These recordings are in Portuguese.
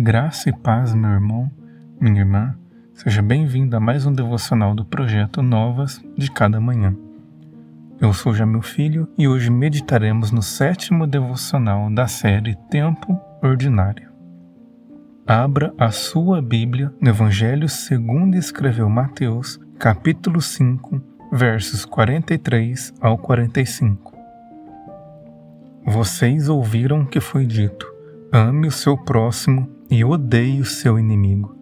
Graça e paz, meu irmão, minha irmã. Seja bem-vindo a mais um devocional do projeto Novas de Cada Manhã. Eu sou Jamil Filho e hoje meditaremos no sétimo devocional da série Tempo Ordinário. Abra a sua Bíblia no Evangelho segundo escreveu Mateus, capítulo 5, versos 43 ao 45. Vocês ouviram que foi dito: ame o seu próximo e odeie o seu inimigo.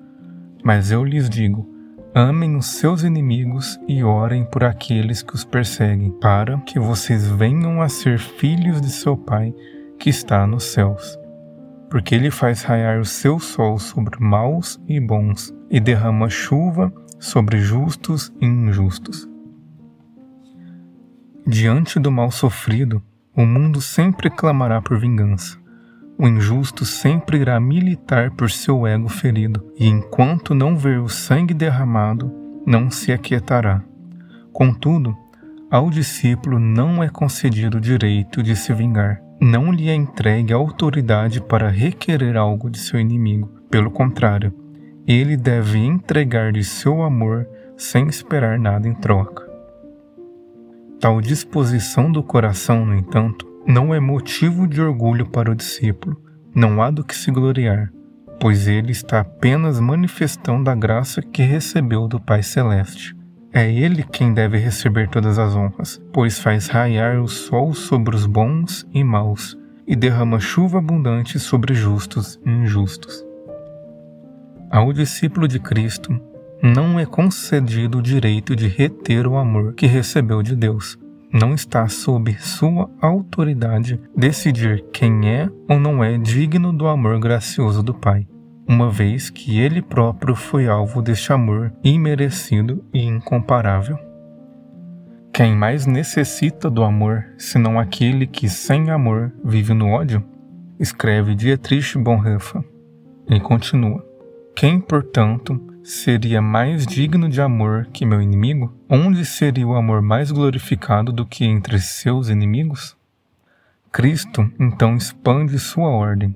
Mas eu lhes digo: amem os seus inimigos e orem por aqueles que os perseguem, para que vocês venham a ser filhos de seu Pai que está nos céus. Porque ele faz raiar o seu sol sobre maus e bons, e derrama chuva sobre justos e injustos. Diante do mal sofrido, o mundo sempre clamará por vingança. O injusto sempre irá militar por seu ego ferido, e enquanto não ver o sangue derramado, não se aquietará. Contudo, ao discípulo não é concedido o direito de se vingar. Não lhe é entregue a autoridade para requerer algo de seu inimigo. Pelo contrário, ele deve entregar-lhe seu amor sem esperar nada em troca. Tal disposição do coração, no entanto, não é motivo de orgulho para o discípulo. Não há do que se gloriar, pois ele está apenas manifestando a graça que recebeu do Pai Celeste. É ele quem deve receber todas as honras, pois faz raiar o sol sobre os bons e maus e derrama chuva abundante sobre justos e injustos. Ao discípulo de Cristo, não é concedido o direito de reter o amor que recebeu de Deus. Não está sob sua autoridade decidir quem é ou não é digno do amor gracioso do Pai, uma vez que ele próprio foi alvo deste amor imerecido e incomparável. Quem mais necessita do amor, senão aquele que sem amor vive no ódio? Escreve Dietrich Bonhoeffer. E continua. Quem, portanto, seria mais digno de amor que meu inimigo? Onde seria o amor mais glorificado do que entre seus inimigos? Cristo então expande sua ordem.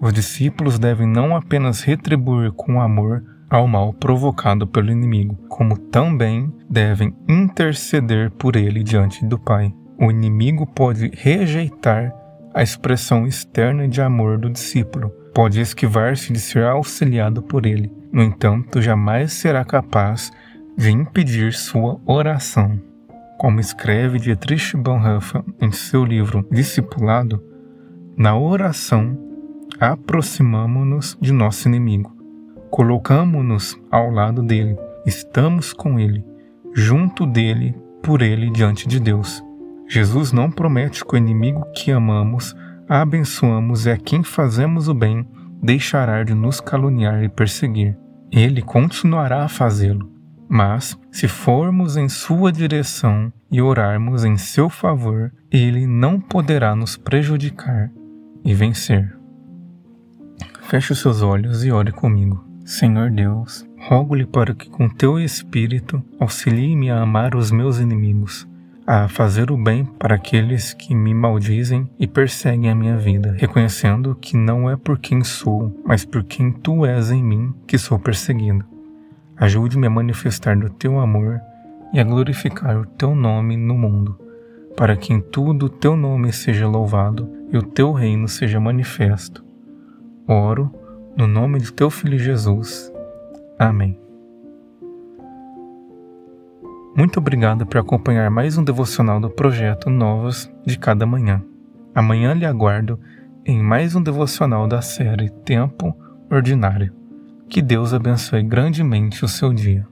Os discípulos devem não apenas retribuir com amor ao mal provocado pelo inimigo, como também devem interceder por ele diante do Pai. O inimigo pode rejeitar a expressão externa de amor do discípulo, pode esquivar-se de ser auxiliado por ele, no entanto, jamais será capaz de impedir sua oração. Como escreve Dietrich Bonhoeffer em seu livro Discipulado, na oração aproximamo-nos de nosso inimigo, colocamo-nos ao lado dele, estamos com ele, junto dele, por ele diante de Deus. Jesus não promete que o inimigo que amamos, abençoamos e a quem fazemos o bem deixará de nos caluniar e perseguir ele continuará a fazê-lo. Mas, se formos em sua direção e orarmos em seu favor, ele não poderá nos prejudicar e vencer. Feche os seus olhos e ore comigo. Senhor Deus, rogo-lhe para que com teu espírito auxilie-me a amar os meus inimigos a fazer o bem para aqueles que me maldizem e perseguem a minha vida, reconhecendo que não é por quem sou, mas por quem tu és em mim que sou perseguido. Ajude-me a manifestar do teu amor e a glorificar o teu nome no mundo, para que em tudo o teu nome seja louvado e o teu reino seja manifesto. Oro no nome de teu filho Jesus. Amém. Muito obrigado por acompanhar mais um devocional do projeto Novas de Cada Manhã. Amanhã lhe aguardo em mais um devocional da série Tempo Ordinário. Que Deus abençoe grandemente o seu dia.